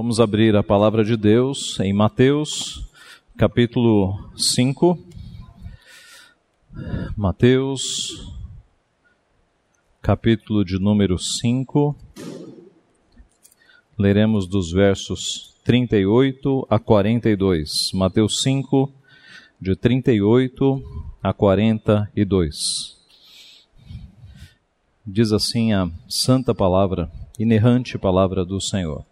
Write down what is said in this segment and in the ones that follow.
Vamos abrir a palavra de Deus em Mateus, capítulo 5. Mateus, capítulo de número 5. Leremos dos versos 38 a 42. Mateus 5, de 38 a 42. Diz assim a santa palavra, inerrante palavra do Senhor.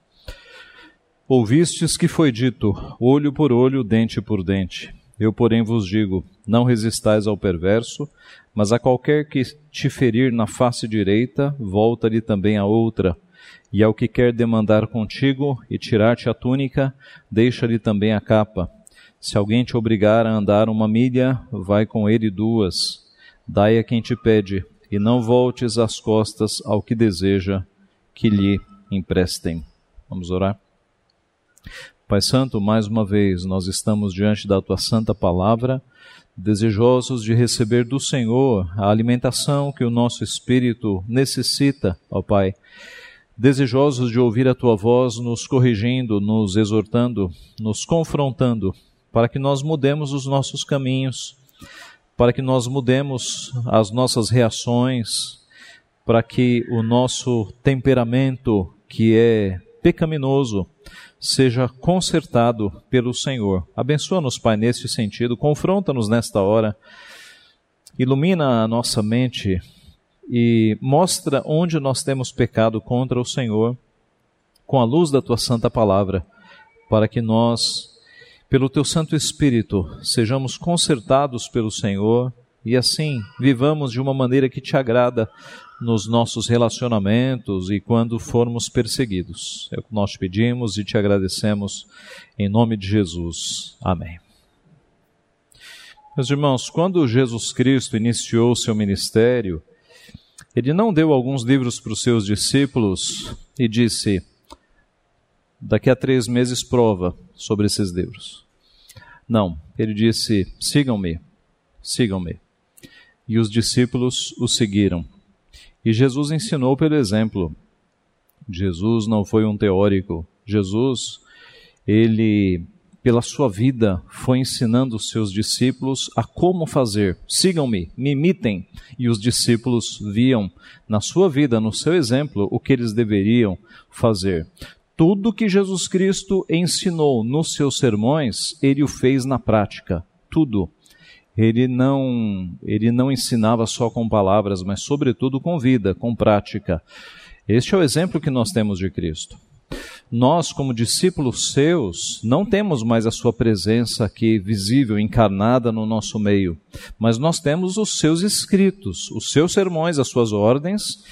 Ouvistes que foi dito: olho por olho, dente por dente. Eu, porém, vos digo: não resistais ao perverso, mas a qualquer que te ferir na face direita, volta-lhe também a outra. E ao que quer demandar contigo e tirar-te a túnica, deixa-lhe também a capa. Se alguém te obrigar a andar uma milha, vai com ele duas. Dai a quem te pede, e não voltes as costas ao que deseja que lhe emprestem. Vamos orar? Pai Santo, mais uma vez nós estamos diante da tua santa palavra, desejosos de receber do Senhor a alimentação que o nosso espírito necessita, ó Pai. Desejosos de ouvir a tua voz nos corrigindo, nos exortando, nos confrontando, para que nós mudemos os nossos caminhos, para que nós mudemos as nossas reações, para que o nosso temperamento, que é pecaminoso, seja consertado pelo Senhor. Abençoa-nos, Pai, nesse sentido, confronta-nos nesta hora, ilumina a nossa mente e mostra onde nós temos pecado contra o Senhor com a luz da tua santa palavra, para que nós, pelo teu Santo Espírito, sejamos consertados pelo Senhor e assim vivamos de uma maneira que te agrada nos nossos relacionamentos e quando formos perseguidos. É o que nós te pedimos e te agradecemos em nome de Jesus. Amém. Meus irmãos, quando Jesus Cristo iniciou seu ministério, ele não deu alguns livros para os seus discípulos e disse: daqui a três meses prova sobre esses livros. Não, ele disse: sigam-me, sigam-me. E os discípulos o seguiram. E Jesus ensinou pelo exemplo. Jesus não foi um teórico. Jesus, ele, pela sua vida, foi ensinando os seus discípulos a como fazer. Sigam-me, me imitem. E os discípulos viam na sua vida, no seu exemplo, o que eles deveriam fazer. Tudo que Jesus Cristo ensinou nos seus sermões, ele o fez na prática. Tudo ele não, ele não ensinava só com palavras, mas sobretudo com vida, com prática. Este é o exemplo que nós temos de Cristo. Nós, como discípulos seus, não temos mais a sua presença aqui visível, encarnada no nosso meio, mas nós temos os seus escritos, os seus sermões, as suas ordens,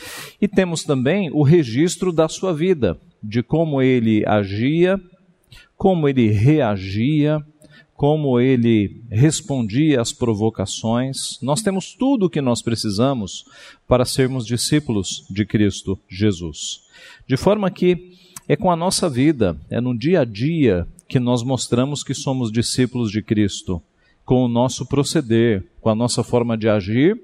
e temos também o registro da sua vida, de como ele agia, como ele reagia, como ele respondia às provocações. Nós temos tudo o que nós precisamos para sermos discípulos de Cristo Jesus. De forma que é com a nossa vida, é no dia a dia que nós mostramos que somos discípulos de Cristo, com o nosso proceder, com a nossa forma de agir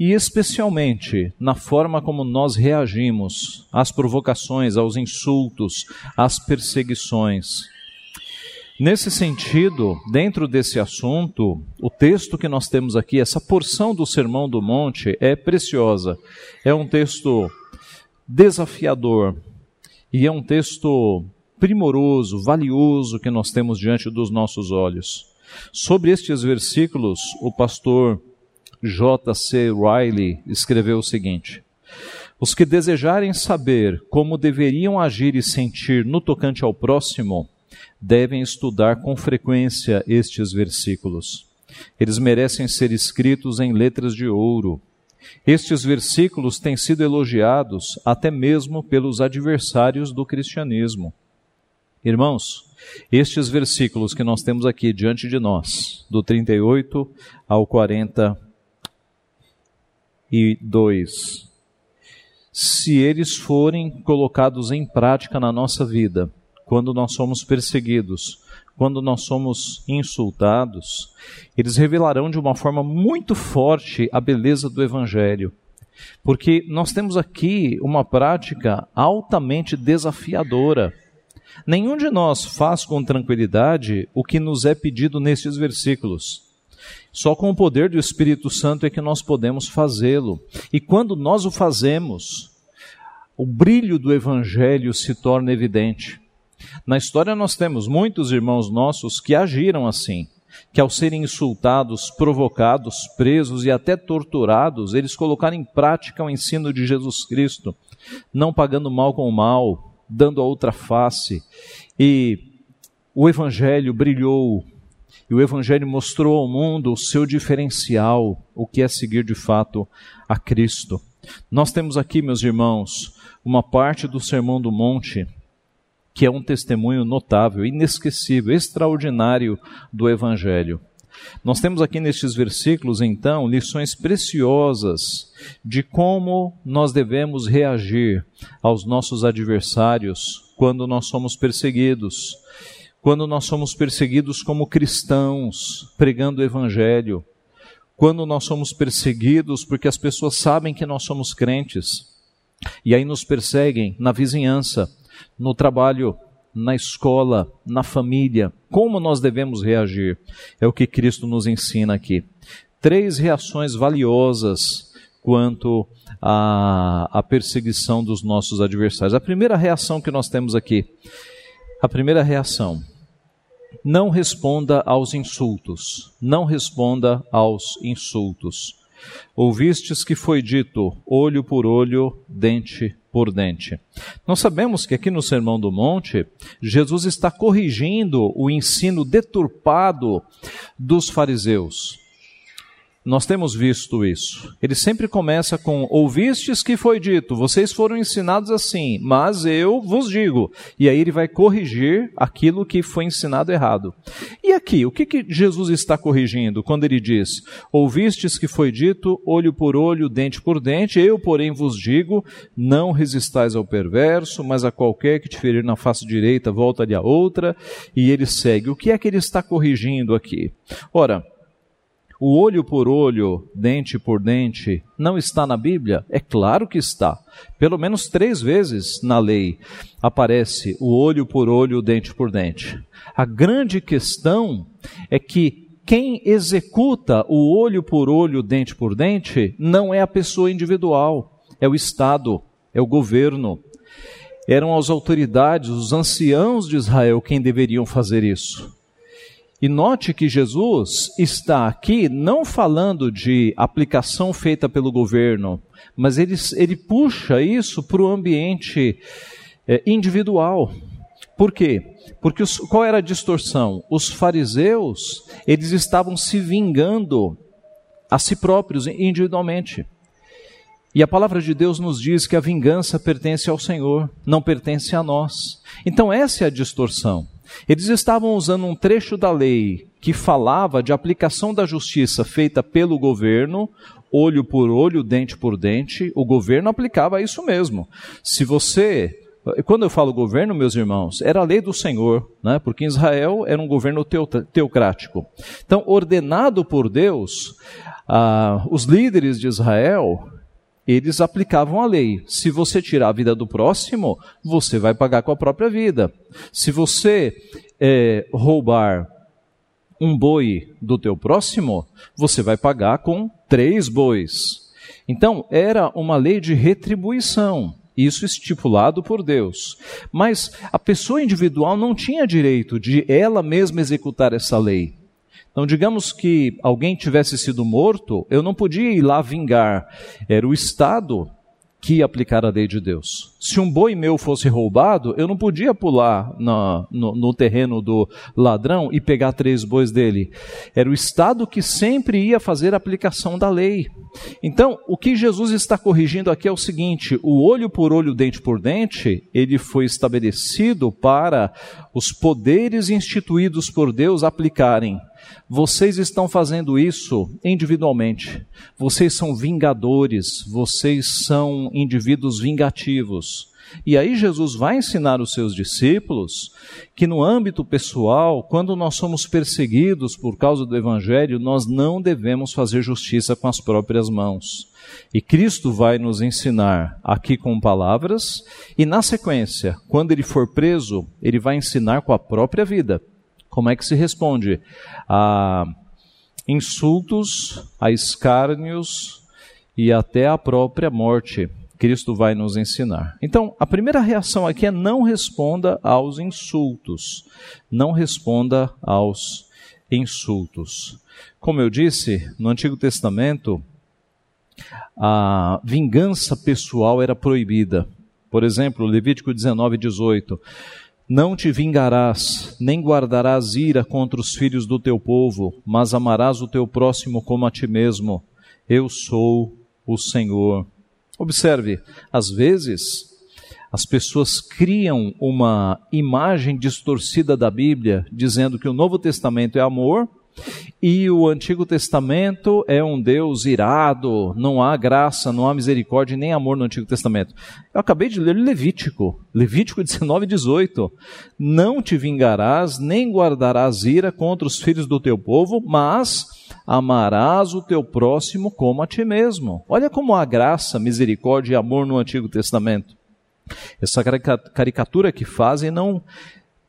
e especialmente na forma como nós reagimos às provocações, aos insultos, às perseguições Nesse sentido, dentro desse assunto, o texto que nós temos aqui, essa porção do Sermão do Monte, é preciosa. É um texto desafiador e é um texto primoroso, valioso que nós temos diante dos nossos olhos. Sobre estes versículos, o pastor J.C. Riley escreveu o seguinte: Os que desejarem saber como deveriam agir e sentir no tocante ao próximo, devem estudar com frequência estes versículos. Eles merecem ser escritos em letras de ouro. Estes versículos têm sido elogiados até mesmo pelos adversários do cristianismo. Irmãos, estes versículos que nós temos aqui diante de nós, do 38 ao 42, se eles forem colocados em prática na nossa vida, quando nós somos perseguidos, quando nós somos insultados, eles revelarão de uma forma muito forte a beleza do Evangelho. Porque nós temos aqui uma prática altamente desafiadora. Nenhum de nós faz com tranquilidade o que nos é pedido nestes versículos. Só com o poder do Espírito Santo é que nós podemos fazê-lo. E quando nós o fazemos, o brilho do Evangelho se torna evidente. Na história, nós temos muitos irmãos nossos que agiram assim, que ao serem insultados, provocados, presos e até torturados, eles colocaram em prática o ensino de Jesus Cristo, não pagando mal com mal, dando a outra face. E o Evangelho brilhou, e o Evangelho mostrou ao mundo o seu diferencial, o que é seguir de fato a Cristo. Nós temos aqui, meus irmãos, uma parte do Sermão do Monte que é um testemunho notável, inesquecível, extraordinário do Evangelho. Nós temos aqui nestes versículos, então, lições preciosas de como nós devemos reagir aos nossos adversários quando nós somos perseguidos. Quando nós somos perseguidos como cristãos, pregando o Evangelho. Quando nós somos perseguidos porque as pessoas sabem que nós somos crentes. E aí nos perseguem na vizinhança, no trabalho, na escola, na família. Como nós devemos reagir? É o que Cristo nos ensina aqui. Três reações valiosas quanto à, à perseguição dos nossos adversários. A primeira reação que nós temos aqui, a primeira reação, não responda aos insultos. Não responda aos insultos. Ouvistes que foi dito olho por olho, dente por dente. Nós sabemos que aqui no Sermão do Monte, Jesus está corrigindo o ensino deturpado dos fariseus. Nós temos visto isso. Ele sempre começa com: Ouvistes que foi dito, vocês foram ensinados assim, mas eu vos digo. E aí ele vai corrigir aquilo que foi ensinado errado. E aqui, o que, que Jesus está corrigindo quando ele diz: Ouvistes que foi dito, olho por olho, dente por dente, eu, porém, vos digo: Não resistais ao perverso, mas a qualquer que te ferir na face direita, volta-lhe a outra. E ele segue. O que é que ele está corrigindo aqui? Ora, o olho por olho, dente por dente, não está na Bíblia? É claro que está. Pelo menos três vezes na lei aparece o olho por olho, dente por dente. A grande questão é que quem executa o olho por olho, dente por dente, não é a pessoa individual, é o Estado, é o governo. Eram as autoridades, os anciãos de Israel quem deveriam fazer isso. E note que Jesus está aqui não falando de aplicação feita pelo governo, mas ele, ele puxa isso para o ambiente é, individual. Por quê? Porque os, qual era a distorção? Os fariseus, eles estavam se vingando a si próprios individualmente. E a palavra de Deus nos diz que a vingança pertence ao Senhor, não pertence a nós. Então essa é a distorção. Eles estavam usando um trecho da lei que falava de aplicação da justiça feita pelo governo, olho por olho, dente por dente. O governo aplicava isso mesmo. Se você quando eu falo governo, meus irmãos, era a lei do Senhor, né? porque Israel era um governo teocrático. Então, ordenado por Deus, ah, os líderes de Israel eles aplicavam a lei. Se você tirar a vida do próximo, você vai pagar com a própria vida. Se você é, roubar um boi do teu próximo, você vai pagar com três bois. Então, era uma lei de retribuição, isso estipulado por Deus. Mas a pessoa individual não tinha direito de ela mesma executar essa lei. Então, digamos que alguém tivesse sido morto, eu não podia ir lá vingar. Era o Estado que ia aplicar a lei de Deus. Se um boi meu fosse roubado, eu não podia pular no, no, no, terreno do ladrão e pegar três bois dele. Era o Estado que sempre ia fazer a aplicação da lei. Então, o que Jesus está corrigindo aqui é o seguinte: o olho por olho, dente por dente, ele foi estabelecido para os poderes instituídos por Deus aplicarem. Vocês estão fazendo isso individualmente. Vocês são vingadores, vocês são indivíduos vingativos. E aí Jesus vai ensinar os seus discípulos que no âmbito pessoal, quando nós somos perseguidos por causa do evangelho, nós não devemos fazer justiça com as próprias mãos. E Cristo vai nos ensinar aqui com palavras, e na sequência, quando ele for preso, ele vai ensinar com a própria vida. Como é que se responde a insultos, a escárnios e até a própria morte? Cristo vai nos ensinar. Então, a primeira reação aqui é não responda aos insultos. Não responda aos insultos. Como eu disse, no Antigo Testamento, a vingança pessoal era proibida. Por exemplo, Levítico 19, 18. Não te vingarás, nem guardarás ira contra os filhos do teu povo, mas amarás o teu próximo como a ti mesmo. Eu sou o Senhor. Observe, às vezes as pessoas criam uma imagem distorcida da Bíblia, dizendo que o Novo Testamento é amor e o Antigo Testamento é um Deus irado, não há graça, não há misericórdia nem amor no Antigo Testamento. Eu acabei de ler Levítico, Levítico 19, 18. Não te vingarás, nem guardarás ira contra os filhos do teu povo, mas amarás o teu próximo como a ti mesmo. Olha como há graça, misericórdia e amor no Antigo Testamento. Essa caricatura que fazem não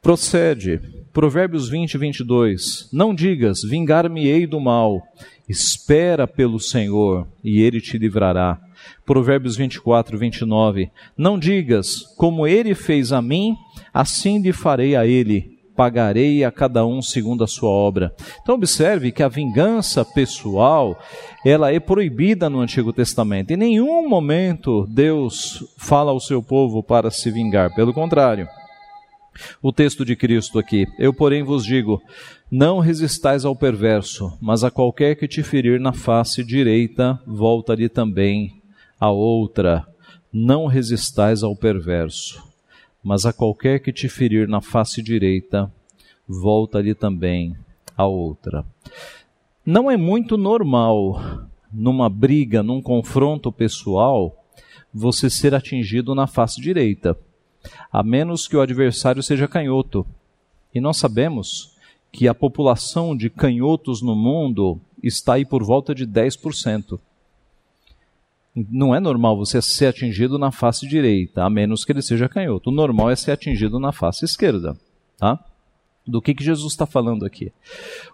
procede. Provérbios 20, 22. Não digas, vingar-me-ei do mal. Espera pelo Senhor e ele te livrará. Provérbios 24, 29. Não digas, como ele fez a mim, assim lhe farei a ele. Pagarei a cada um segundo a sua obra. Então observe que a vingança pessoal, ela é proibida no Antigo Testamento. Em nenhum momento Deus fala ao seu povo para se vingar. Pelo contrário, o texto de Cristo aqui. Eu, porém, vos digo: não resistais ao perverso, mas a qualquer que te ferir na face direita, volta-lhe também a outra. Não resistais ao perverso, mas a qualquer que te ferir na face direita, volta-lhe também a outra. Não é muito normal, numa briga, num confronto pessoal, você ser atingido na face direita a menos que o adversário seja canhoto. E nós sabemos que a população de canhotos no mundo está aí por volta de 10%. Não é normal você ser atingido na face direita, a menos que ele seja canhoto. O normal é ser atingido na face esquerda. Tá? Do que, que Jesus está falando aqui?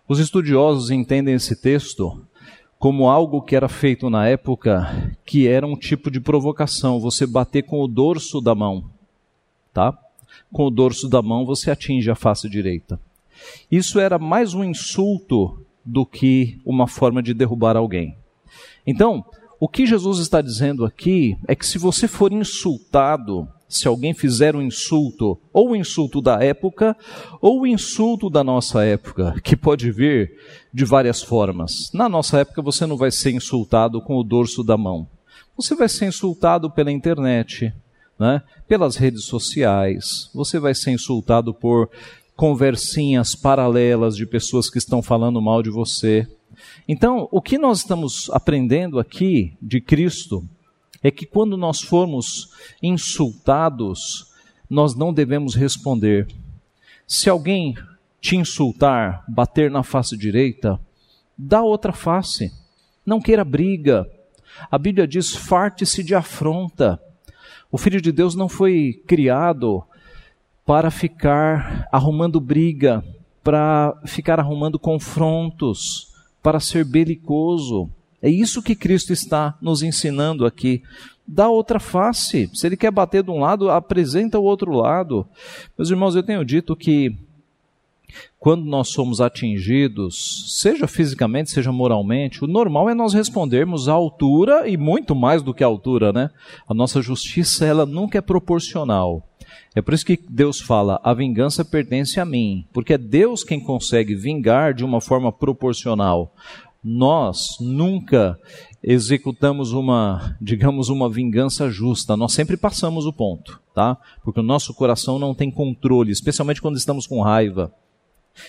Os estudiosos entendem esse texto como algo que era feito na época que era um tipo de provocação, você bater com o dorso da mão tá? Com o dorso da mão você atinge a face direita. Isso era mais um insulto do que uma forma de derrubar alguém. Então, o que Jesus está dizendo aqui é que se você for insultado, se alguém fizer um insulto, ou o insulto da época, ou o insulto da nossa época, que pode vir de várias formas. Na nossa época você não vai ser insultado com o dorso da mão. Você vai ser insultado pela internet, né? pelas redes sociais, você vai ser insultado por conversinhas paralelas de pessoas que estão falando mal de você. Então, o que nós estamos aprendendo aqui de Cristo é que quando nós formos insultados, nós não devemos responder. Se alguém te insultar, bater na face direita, dá outra face. Não queira briga. A Bíblia diz: farte-se de afronta. O Filho de Deus não foi criado para ficar arrumando briga, para ficar arrumando confrontos, para ser belicoso. É isso que Cristo está nos ensinando aqui. Dá outra face. Se ele quer bater de um lado, apresenta o outro lado. Meus irmãos, eu tenho dito que quando nós somos atingidos, seja fisicamente, seja moralmente, o normal é nós respondermos à altura e muito mais do que à altura, né? A nossa justiça, ela nunca é proporcional. É por isso que Deus fala: a vingança pertence a mim, porque é Deus quem consegue vingar de uma forma proporcional. Nós nunca executamos uma, digamos, uma vingança justa. Nós sempre passamos o ponto, tá? Porque o nosso coração não tem controle, especialmente quando estamos com raiva.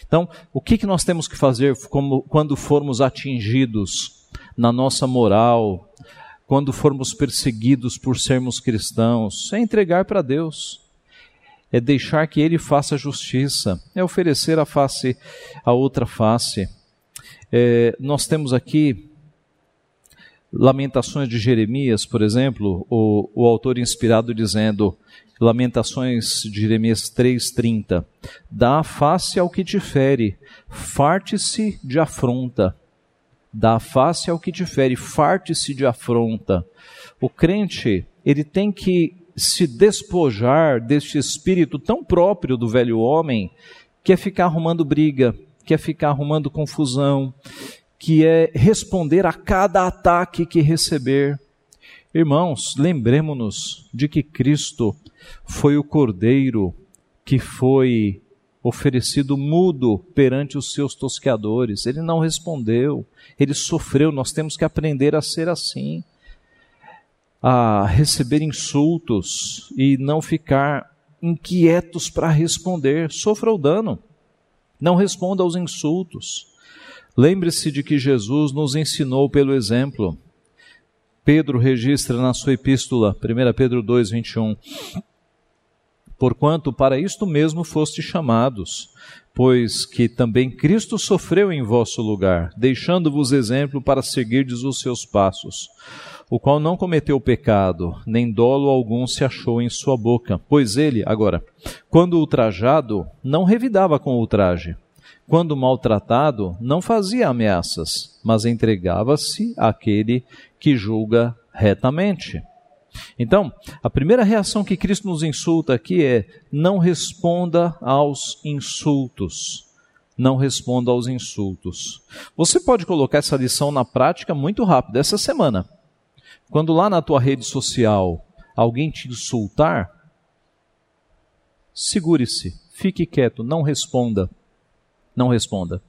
Então, o que, que nós temos que fazer como, quando formos atingidos na nossa moral, quando formos perseguidos por sermos cristãos? É entregar para Deus. É deixar que Ele faça justiça. É oferecer a face, a outra face. É, nós temos aqui Lamentações de Jeremias, por exemplo, o, o autor inspirado dizendo: Lamentações de Jeremias 3,30: Dá face ao que te fere, farte-se de afronta. Dá face ao que te fere, farte-se de afronta. O crente, ele tem que se despojar deste espírito tão próprio do velho homem, que é ficar arrumando briga, que é ficar arrumando confusão, que é responder a cada ataque que receber. Irmãos, lembremos-nos de que Cristo foi o cordeiro que foi oferecido mudo perante os seus tosqueadores. Ele não respondeu, ele sofreu. Nós temos que aprender a ser assim, a receber insultos e não ficar inquietos para responder. Sofra o dano, não responda aos insultos. Lembre-se de que Jesus nos ensinou pelo exemplo. Pedro registra na sua epístola, 1 Pedro 2, 21. Porquanto para isto mesmo foste chamados, pois que também Cristo sofreu em vosso lugar, deixando-vos exemplo para seguirdes os seus passos, o qual não cometeu pecado, nem dolo algum se achou em sua boca, pois ele, agora, quando ultrajado, não revidava com ultraje. Quando maltratado, não fazia ameaças, mas entregava-se àquele que julga retamente. Então, a primeira reação que Cristo nos insulta aqui é: não responda aos insultos. Não responda aos insultos. Você pode colocar essa lição na prática muito rápido, essa semana. Quando lá na tua rede social alguém te insultar, segure-se, fique quieto, não responda. Não responda.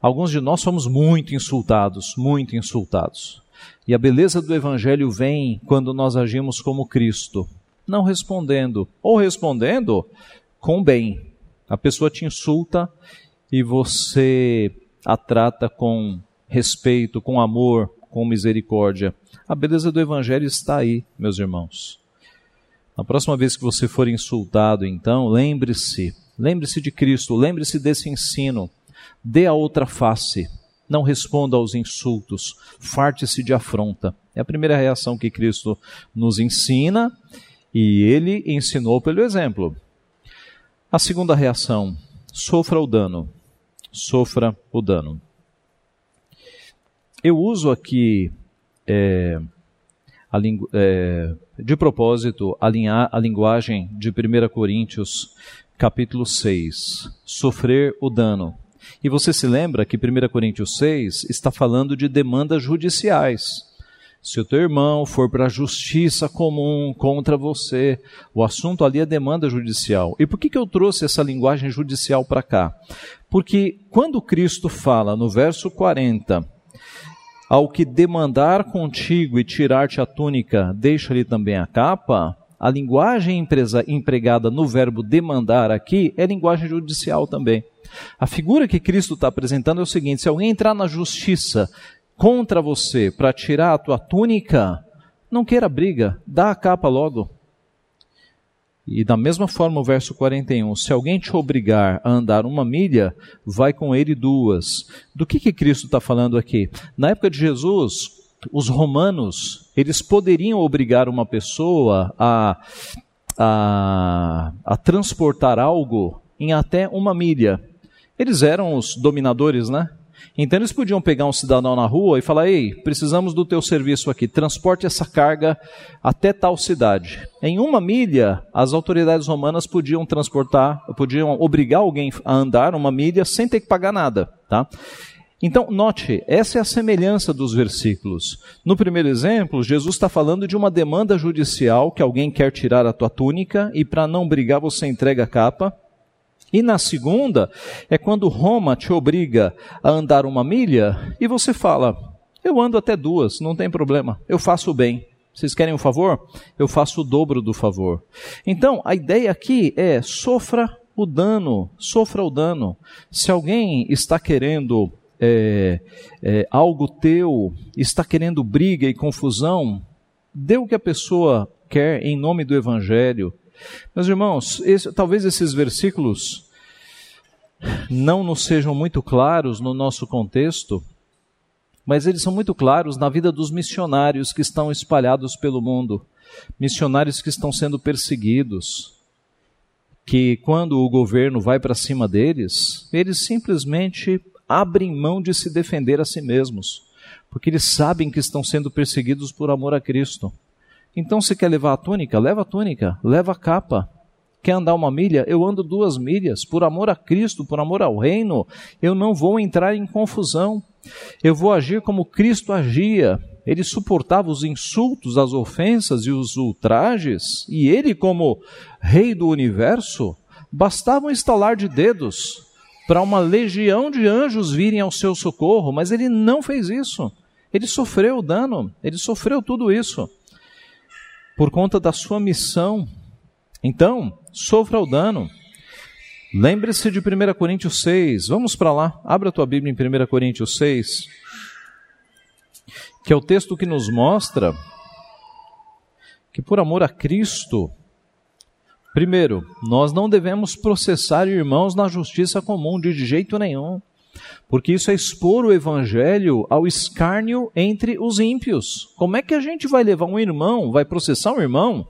Alguns de nós somos muito insultados, muito insultados. E a beleza do Evangelho vem quando nós agimos como Cristo, não respondendo, ou respondendo com bem. A pessoa te insulta e você a trata com respeito, com amor, com misericórdia. A beleza do Evangelho está aí, meus irmãos. Na próxima vez que você for insultado, então, lembre-se, lembre-se de Cristo, lembre-se desse ensino. Dê a outra face não responda aos insultos, farte-se de afronta. É a primeira reação que Cristo nos ensina e ele ensinou pelo exemplo. A segunda reação, sofra o dano. Sofra o dano. Eu uso aqui, é, a é, de propósito, a, a linguagem de 1 Coríntios, capítulo 6. Sofrer o dano. E você se lembra que 1 Coríntios 6 está falando de demandas judiciais. Se o teu irmão for para a justiça comum contra você, o assunto ali é demanda judicial. E por que, que eu trouxe essa linguagem judicial para cá? Porque quando Cristo fala no verso 40, ao que demandar contigo e tirar-te a túnica, deixa-lhe também a capa, a linguagem empregada no verbo demandar aqui é linguagem judicial também. A figura que Cristo está apresentando é o seguinte: se alguém entrar na justiça contra você para tirar a tua túnica, não queira briga, dá a capa logo. E da mesma forma o verso 41, se alguém te obrigar a andar uma milha, vai com ele duas. Do que, que Cristo está falando aqui? Na época de Jesus, os romanos, eles poderiam obrigar uma pessoa a, a, a transportar algo em até uma milha. Eles eram os dominadores, né? Então eles podiam pegar um cidadão na rua e falar: Ei, precisamos do teu serviço aqui, transporte essa carga até tal cidade. Em uma milha, as autoridades romanas podiam transportar, podiam obrigar alguém a andar uma milha sem ter que pagar nada. Tá? Então, note, essa é a semelhança dos versículos. No primeiro exemplo, Jesus está falando de uma demanda judicial que alguém quer tirar a tua túnica e para não brigar você entrega a capa. E na segunda, é quando Roma te obriga a andar uma milha e você fala: Eu ando até duas, não tem problema, eu faço o bem. Vocês querem um favor? Eu faço o dobro do favor. Então, a ideia aqui é: sofra o dano, sofra o dano. Se alguém está querendo é, é, algo teu, está querendo briga e confusão, dê o que a pessoa quer em nome do Evangelho. Meus irmãos, esse, talvez esses versículos não nos sejam muito claros no nosso contexto, mas eles são muito claros na vida dos missionários que estão espalhados pelo mundo, missionários que estão sendo perseguidos, que quando o governo vai para cima deles, eles simplesmente abrem mão de se defender a si mesmos, porque eles sabem que estão sendo perseguidos por amor a Cristo. Então, se quer levar a túnica, leva a túnica, leva a capa. Quer andar uma milha? Eu ando duas milhas. Por amor a Cristo, por amor ao reino, eu não vou entrar em confusão. Eu vou agir como Cristo agia. Ele suportava os insultos, as ofensas e os ultrajes, e ele, como Rei do universo, bastava um estalar de dedos para uma legião de anjos virem ao seu socorro, mas ele não fez isso. Ele sofreu o dano, ele sofreu tudo isso por conta da sua missão. Então, sofra o dano. Lembre-se de 1 Coríntios 6. Vamos para lá. Abra a tua Bíblia em 1 Coríntios 6. Que é o texto que nos mostra que por amor a Cristo, primeiro, nós não devemos processar irmãos na justiça comum de jeito nenhum porque isso é expor o evangelho ao escárnio entre os ímpios. Como é que a gente vai levar um irmão, vai processar um irmão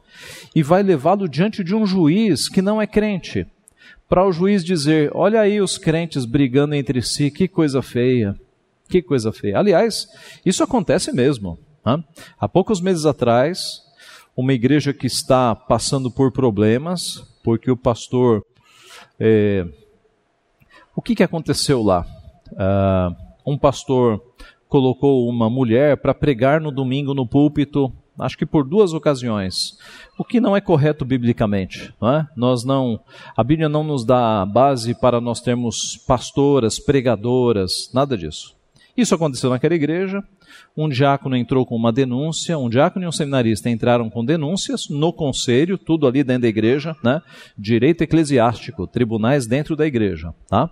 e vai levá-lo diante de um juiz que não é crente? Para o juiz dizer: olha aí os crentes brigando entre si, que coisa feia. Que coisa feia. Aliás, isso acontece mesmo. Há poucos meses atrás, uma igreja que está passando por problemas, porque o pastor. É, o que, que aconteceu lá? Uh, um pastor colocou uma mulher para pregar no domingo no púlpito, acho que por duas ocasiões, o que não é correto biblicamente. Não é? Nós não, a Bíblia não nos dá base para nós termos pastoras, pregadoras, nada disso. Isso aconteceu naquela igreja. Um diácono entrou com uma denúncia, um diácono e um seminarista entraram com denúncias no conselho, tudo ali dentro da igreja, né? Direito eclesiástico, tribunais dentro da igreja, tá?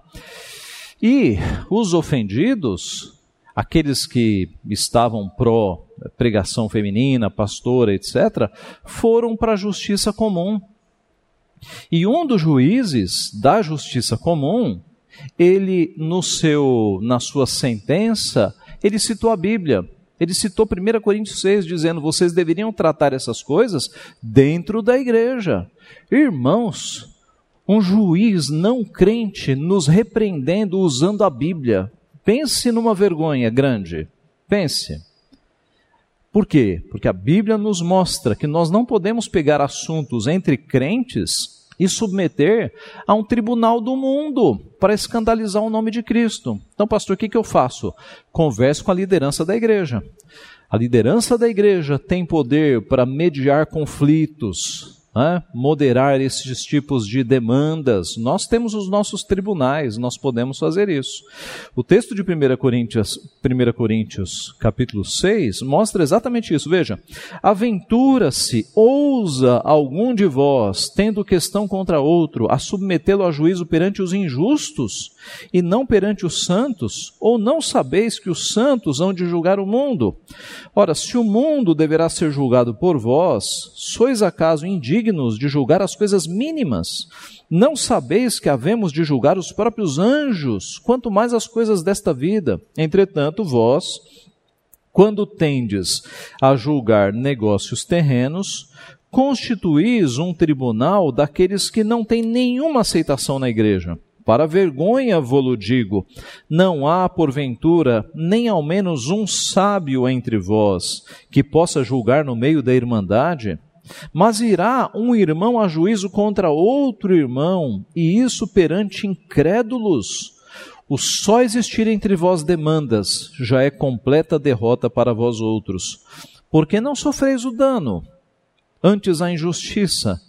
E os ofendidos, aqueles que estavam pró pregação feminina, pastora, etc., foram para a justiça comum. E um dos juízes da justiça comum, ele no seu na sua sentença, ele citou a Bíblia. Ele citou 1 Coríntios 6, dizendo: vocês deveriam tratar essas coisas dentro da igreja. Irmãos, um juiz não crente nos repreendendo usando a Bíblia. Pense numa vergonha grande. Pense. Por quê? Porque a Bíblia nos mostra que nós não podemos pegar assuntos entre crentes e submeter a um tribunal do mundo para escandalizar o nome de Cristo. Então, pastor, o que, que eu faço? Converse com a liderança da igreja. A liderança da igreja tem poder para mediar conflitos, né, moderar esses tipos de demandas. Nós temos os nossos tribunais, nós podemos fazer isso. O texto de 1 Coríntios, 1 Coríntios capítulo 6 mostra exatamente isso. Veja, aventura-se, ousa algum de vós, tendo questão contra outro, a submetê-lo a juízo perante os injustos e não perante os santos? Ou não sabeis que os santos hão de julgar o mundo? Ora, se o mundo deverá ser julgado por vós, sois acaso indignos de julgar as coisas mínimas? Não sabeis que havemos de julgar os próprios anjos, quanto mais as coisas desta vida? Entretanto, vós, quando tendes a julgar negócios terrenos, constituís um tribunal daqueles que não têm nenhuma aceitação na igreja. Para vergonha vou-lo digo: não há, porventura, nem ao menos um sábio entre vós que possa julgar no meio da irmandade? Mas irá um irmão a juízo contra outro irmão, e isso perante incrédulos. O só existir entre vós demandas já é completa derrota para vós outros. Porque não sofreis o dano, antes a injustiça?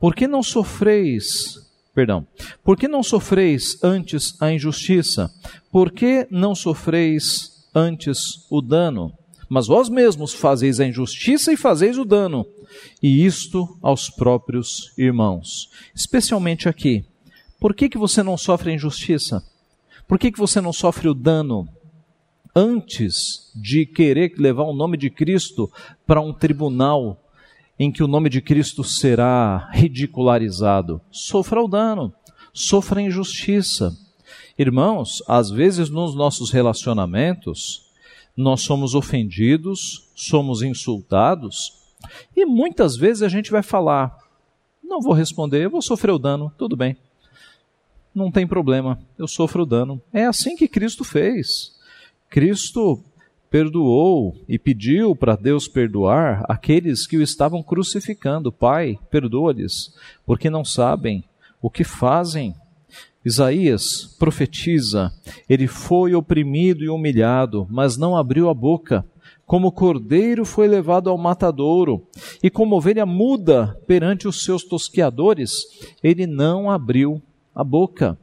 Porque não sofreis Perdão. Por que não sofreis antes a injustiça? Por que não sofreis antes o dano? Mas vós mesmos fazeis a injustiça e fazeis o dano, e isto aos próprios irmãos. Especialmente aqui, Por que, que você não sofre a injustiça? Por que, que você não sofre o dano? Antes de querer levar o nome de Cristo para um tribunal em que o nome de Cristo será ridicularizado, sofra o dano, sofra a injustiça. Irmãos, às vezes nos nossos relacionamentos, nós somos ofendidos, somos insultados, e muitas vezes a gente vai falar: não vou responder, eu vou sofrer o dano, tudo bem. Não tem problema, eu sofro o dano. É assim que Cristo fez. Cristo perdoou e pediu para Deus perdoar aqueles que o estavam crucificando. Pai, perdoa-lhes, porque não sabem o que fazem. Isaías profetiza: Ele foi oprimido e humilhado, mas não abriu a boca. Como cordeiro foi levado ao matadouro, e como ovelha muda perante os seus tosqueadores, ele não abriu a boca.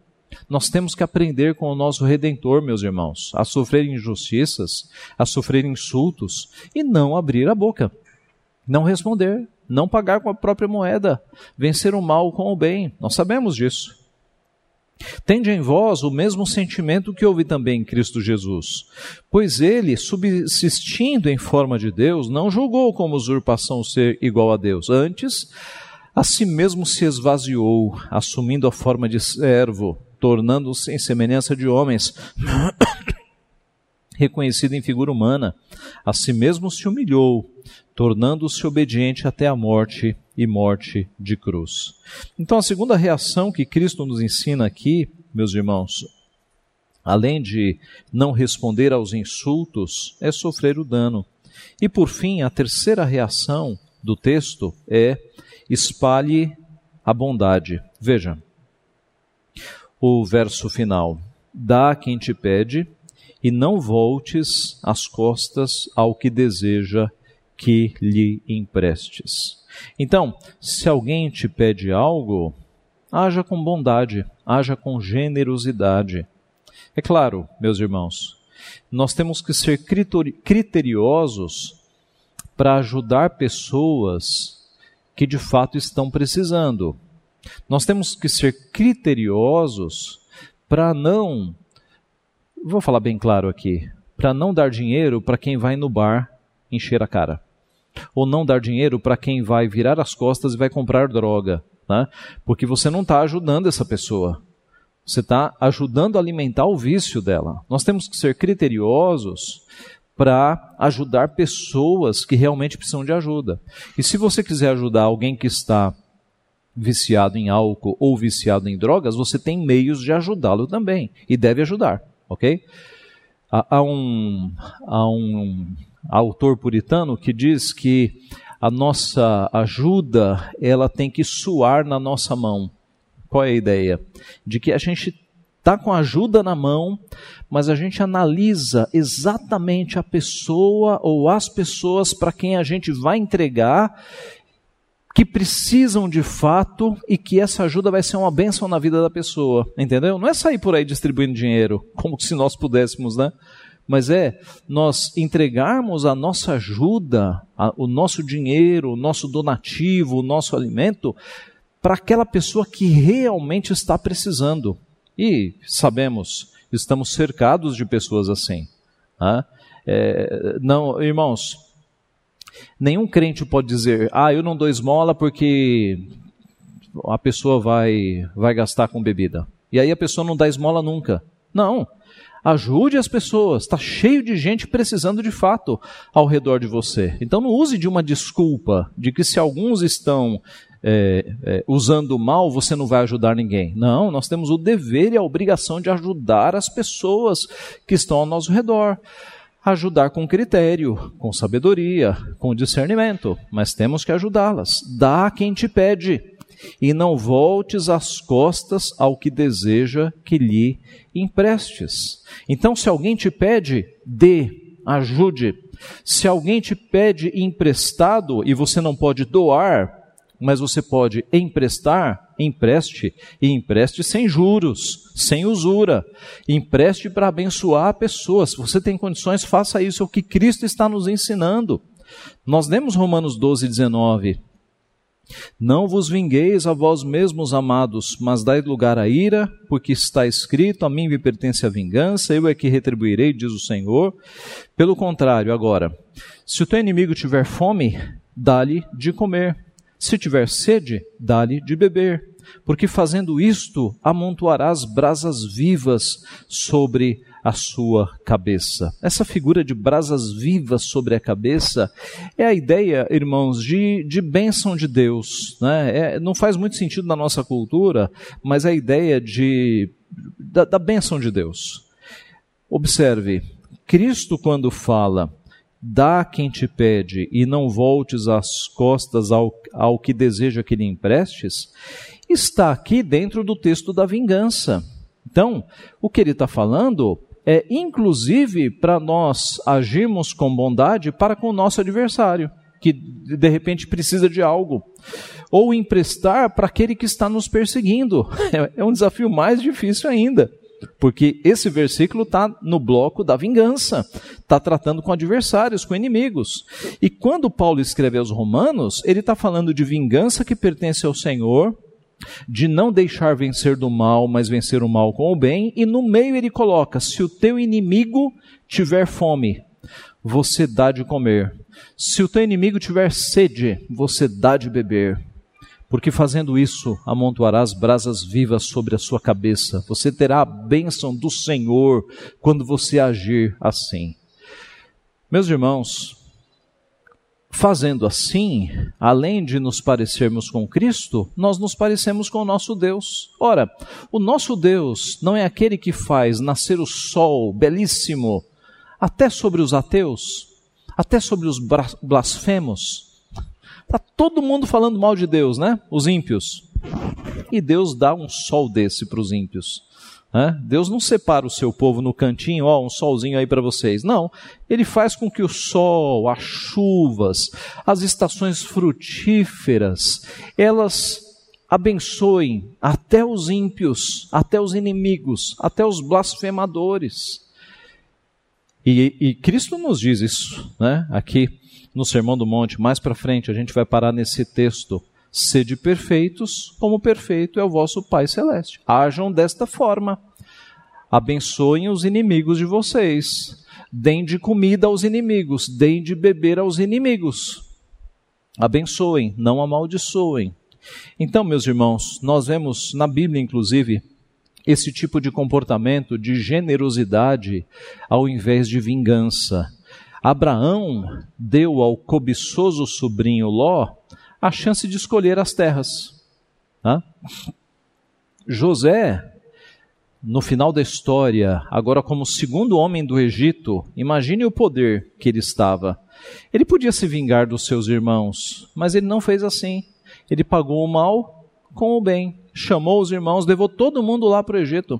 Nós temos que aprender com o nosso redentor, meus irmãos, a sofrer injustiças, a sofrer insultos e não abrir a boca, não responder, não pagar com a própria moeda, vencer o mal com o bem. Nós sabemos disso. Tende em vós o mesmo sentimento que houve também em Cristo Jesus, pois ele, subsistindo em forma de Deus, não julgou como usurpação ser igual a Deus. Antes, a si mesmo se esvaziou, assumindo a forma de servo, tornando-se em semelhança de homens, reconhecido em figura humana. A si mesmo se humilhou, tornando-se obediente até a morte e morte de cruz. Então, a segunda reação que Cristo nos ensina aqui, meus irmãos, além de não responder aos insultos, é sofrer o dano. E por fim, a terceira reação do texto é espalhe a bondade. Veja, o verso final: dá a quem te pede e não voltes as costas ao que deseja que lhe emprestes. Então, se alguém te pede algo, haja com bondade, haja com generosidade. É claro, meus irmãos, nós temos que ser criteriosos para ajudar pessoas que de fato estão precisando. Nós temos que ser criteriosos para não, vou falar bem claro aqui, para não dar dinheiro para quem vai no bar encher a cara ou não dar dinheiro para quem vai virar as costas e vai comprar droga, né? porque você não está ajudando essa pessoa. Você está ajudando a alimentar o vício dela. Nós temos que ser criteriosos para ajudar pessoas que realmente precisam de ajuda. E se você quiser ajudar alguém que está viciado em álcool ou viciado em drogas, você tem meios de ajudá-lo também e deve ajudar, ok? Há, um, há um autor puritano que diz que a nossa ajuda ela tem que suar na nossa mão. Qual é a ideia? De que a gente está com a ajuda na mão, mas a gente analisa exatamente a pessoa ou as pessoas para quem a gente vai entregar que precisam de fato e que essa ajuda vai ser uma bênção na vida da pessoa, entendeu? Não é sair por aí distribuindo dinheiro, como se nós pudéssemos, né? mas é nós entregarmos a nossa ajuda, a, o nosso dinheiro, o nosso donativo, o nosso alimento para aquela pessoa que realmente está precisando. E sabemos, estamos cercados de pessoas assim. Né? É, não, irmãos, nenhum crente pode dizer, ah, eu não dou esmola porque a pessoa vai, vai gastar com bebida. E aí a pessoa não dá esmola nunca. Não. Ajude as pessoas. Está cheio de gente precisando de fato ao redor de você. Então não use de uma desculpa de que se alguns estão é, é, usando mal, você não vai ajudar ninguém. Não, nós temos o dever e a obrigação de ajudar as pessoas que estão ao nosso redor. Ajudar com critério, com sabedoria, com discernimento, mas temos que ajudá-las. Dá quem te pede e não voltes as costas ao que deseja que lhe emprestes. Então, se alguém te pede, dê, ajude. Se alguém te pede emprestado e você não pode doar, mas você pode emprestar, empreste, e empreste sem juros, sem usura. Empreste para abençoar a pessoa. Se você tem condições, faça isso, é o que Cristo está nos ensinando. Nós lemos Romanos 12, 19 Não vos vingueis a vós mesmos, amados, mas dai lugar à ira, porque está escrito: A mim me pertence a vingança, eu é que retribuirei, diz o Senhor. Pelo contrário, agora, se o teu inimigo tiver fome, dá-lhe de comer. Se tiver sede, dá-lhe de beber. Porque fazendo isto, amontoarás brasas vivas sobre a sua cabeça. Essa figura de brasas vivas sobre a cabeça é a ideia, irmãos, de, de bênção de Deus. Né? É, não faz muito sentido na nossa cultura, mas é a ideia de, da, da bênção de Deus. Observe, Cristo, quando fala, dá quem te pede e não voltes as costas ao, ao que deseja que lhe emprestes, está aqui dentro do texto da vingança. Então, o que ele está falando é, inclusive, para nós agirmos com bondade para com o nosso adversário, que de repente precisa de algo, ou emprestar para aquele que está nos perseguindo. É, é um desafio mais difícil ainda. Porque esse versículo está no bloco da vingança, está tratando com adversários, com inimigos. E quando Paulo escreve aos Romanos, ele está falando de vingança que pertence ao Senhor, de não deixar vencer do mal, mas vencer o mal com o bem, e no meio ele coloca: se o teu inimigo tiver fome, você dá de comer. Se o teu inimigo tiver sede, você dá de beber. Porque fazendo isso, amontoarás brasas vivas sobre a sua cabeça. Você terá a bênção do Senhor quando você agir assim. Meus irmãos, Fazendo assim, além de nos parecermos com Cristo, nós nos parecemos com o nosso Deus. Ora, o nosso Deus não é aquele que faz nascer o sol belíssimo até sobre os ateus, até sobre os blasfemos. Está todo mundo falando mal de Deus, né? Os ímpios. E Deus dá um sol desse para os ímpios. Deus não separa o seu povo no cantinho, ó, um solzinho aí para vocês. Não. Ele faz com que o sol, as chuvas, as estações frutíferas, elas abençoem até os ímpios, até os inimigos, até os blasfemadores. E, e Cristo nos diz isso, né? Aqui no Sermão do Monte, mais para frente, a gente vai parar nesse texto. Sede perfeitos, como perfeito é o vosso Pai Celeste. Hajam desta forma. Abençoem os inimigos de vocês. Deem de comida aos inimigos. Deem de beber aos inimigos. Abençoem, não amaldiçoem. Então, meus irmãos, nós vemos na Bíblia, inclusive, esse tipo de comportamento de generosidade ao invés de vingança. Abraão deu ao cobiçoso sobrinho Ló a chance de escolher as terras. José, no final da história, agora como segundo homem do Egito, imagine o poder que ele estava. Ele podia se vingar dos seus irmãos, mas ele não fez assim. Ele pagou o mal com o bem. Chamou os irmãos, levou todo mundo lá para o Egito.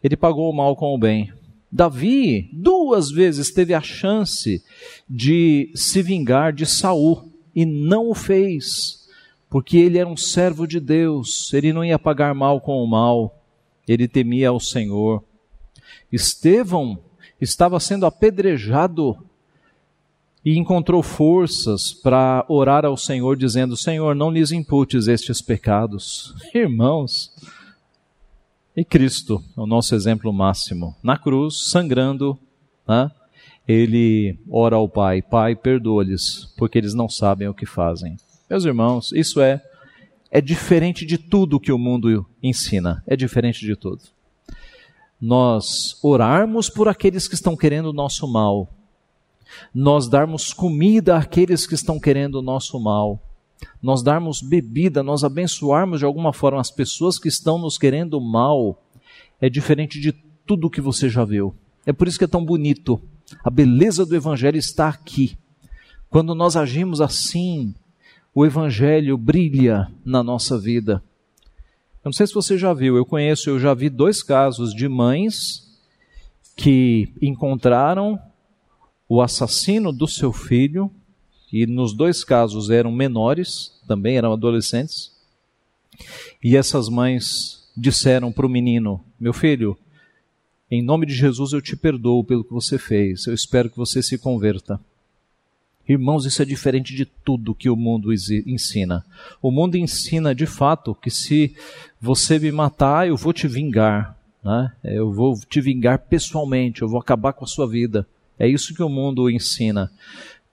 Ele pagou o mal com o bem. Davi duas vezes teve a chance de se vingar de Saul e não o fez, porque ele era um servo de Deus, ele não ia pagar mal com o mal, ele temia ao Senhor. Estevão estava sendo apedrejado e encontrou forças para orar ao Senhor, dizendo: Senhor, não lhes imputes estes pecados. Irmãos, e Cristo, o nosso exemplo máximo, na cruz, sangrando, né? ele ora ao Pai: Pai, perdoa-lhes, porque eles não sabem o que fazem. Meus irmãos, isso é é diferente de tudo que o mundo ensina, é diferente de tudo. Nós orarmos por aqueles que estão querendo o nosso mal, nós darmos comida àqueles que estão querendo o nosso mal, nós darmos bebida, nós abençoarmos de alguma forma as pessoas que estão nos querendo mal, é diferente de tudo que você já viu. É por isso que é tão bonito a beleza do Evangelho está aqui. Quando nós agimos assim, o Evangelho brilha na nossa vida. Eu não sei se você já viu, eu conheço, eu já vi dois casos de mães que encontraram o assassino do seu filho, e nos dois casos eram menores, também eram adolescentes, e essas mães disseram para o menino: Meu filho, em nome de Jesus eu te perdoo pelo que você fez. Eu espero que você se converta. Irmãos, isso é diferente de tudo que o mundo ensina. O mundo ensina de fato que se você me matar, eu vou te vingar. Né? Eu vou te vingar pessoalmente, eu vou acabar com a sua vida. É isso que o mundo ensina.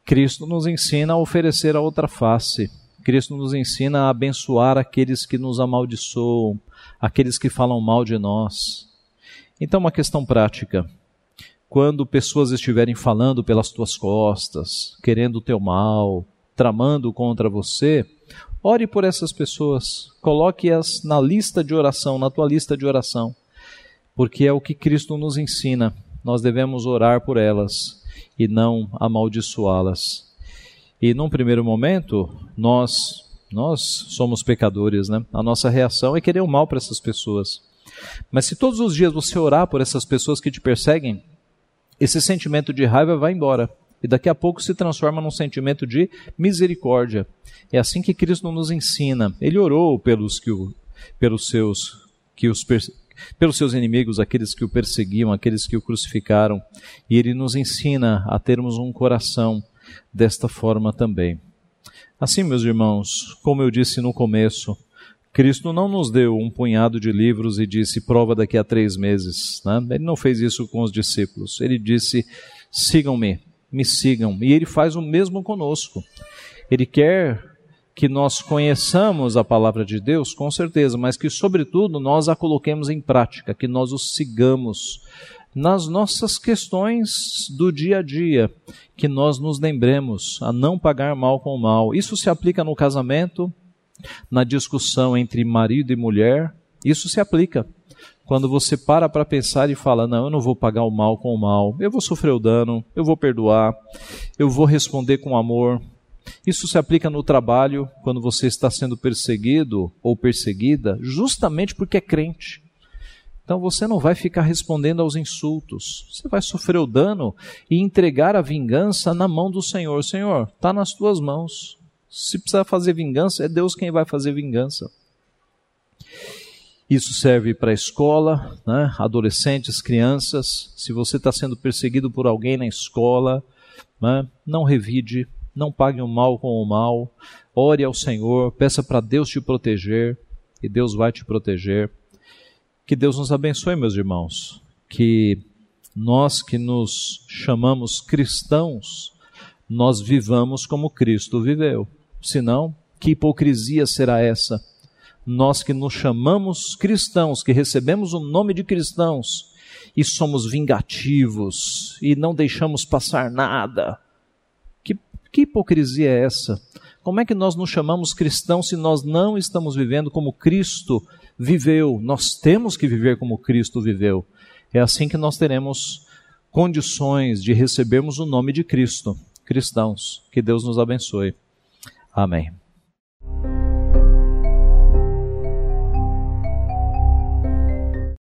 Cristo nos ensina a oferecer a outra face. Cristo nos ensina a abençoar aqueles que nos amaldiçoam, aqueles que falam mal de nós. Então, uma questão prática. Quando pessoas estiverem falando pelas tuas costas, querendo o teu mal, tramando contra você, ore por essas pessoas. Coloque-as na lista de oração, na tua lista de oração. Porque é o que Cristo nos ensina. Nós devemos orar por elas e não amaldiçoá-las. E num primeiro momento, nós nós somos pecadores, né? A nossa reação é querer o mal para essas pessoas. Mas se todos os dias você orar por essas pessoas que te perseguem, esse sentimento de raiva vai embora. E daqui a pouco se transforma num sentimento de misericórdia. É assim que Cristo nos ensina. Ele orou pelos que o, pelos seus que os pelos seus inimigos, aqueles que o perseguiam, aqueles que o crucificaram, e ele nos ensina a termos um coração desta forma também. Assim, meus irmãos, como eu disse no começo, Cristo não nos deu um punhado de livros e disse prova daqui a três meses. Né? Ele não fez isso com os discípulos. Ele disse: sigam-me, me sigam. E ele faz o mesmo conosco. Ele quer que nós conheçamos a palavra de Deus, com certeza, mas que, sobretudo, nós a coloquemos em prática, que nós o sigamos nas nossas questões do dia a dia, que nós nos lembremos a não pagar mal com mal. Isso se aplica no casamento, na discussão entre marido e mulher, isso se aplica. Quando você para para pensar e fala: Não, eu não vou pagar o mal com o mal, eu vou sofrer o dano, eu vou perdoar, eu vou responder com amor. Isso se aplica no trabalho, quando você está sendo perseguido ou perseguida, justamente porque é crente. Então você não vai ficar respondendo aos insultos. Você vai sofrer o dano e entregar a vingança na mão do Senhor. Senhor, está nas tuas mãos. Se precisar fazer vingança, é Deus quem vai fazer vingança. Isso serve para a escola, né? adolescentes, crianças. Se você está sendo perseguido por alguém na escola, né? não revide, não pague o mal com o mal. Ore ao Senhor, peça para Deus te proteger, e Deus vai te proteger. Que Deus nos abençoe, meus irmãos. Que nós que nos chamamos cristãos, nós vivamos como Cristo viveu. Senão, que hipocrisia será essa? Nós que nos chamamos cristãos, que recebemos o nome de cristãos e somos vingativos e não deixamos passar nada. Que, hipocrisia é essa? Como é que nós nos chamamos cristãos se nós não estamos vivendo como Cristo viveu? Nós temos que viver como Cristo viveu. É assim que nós teremos condições de recebermos o nome de Cristo, cristãos. Que Deus nos abençoe. Amém.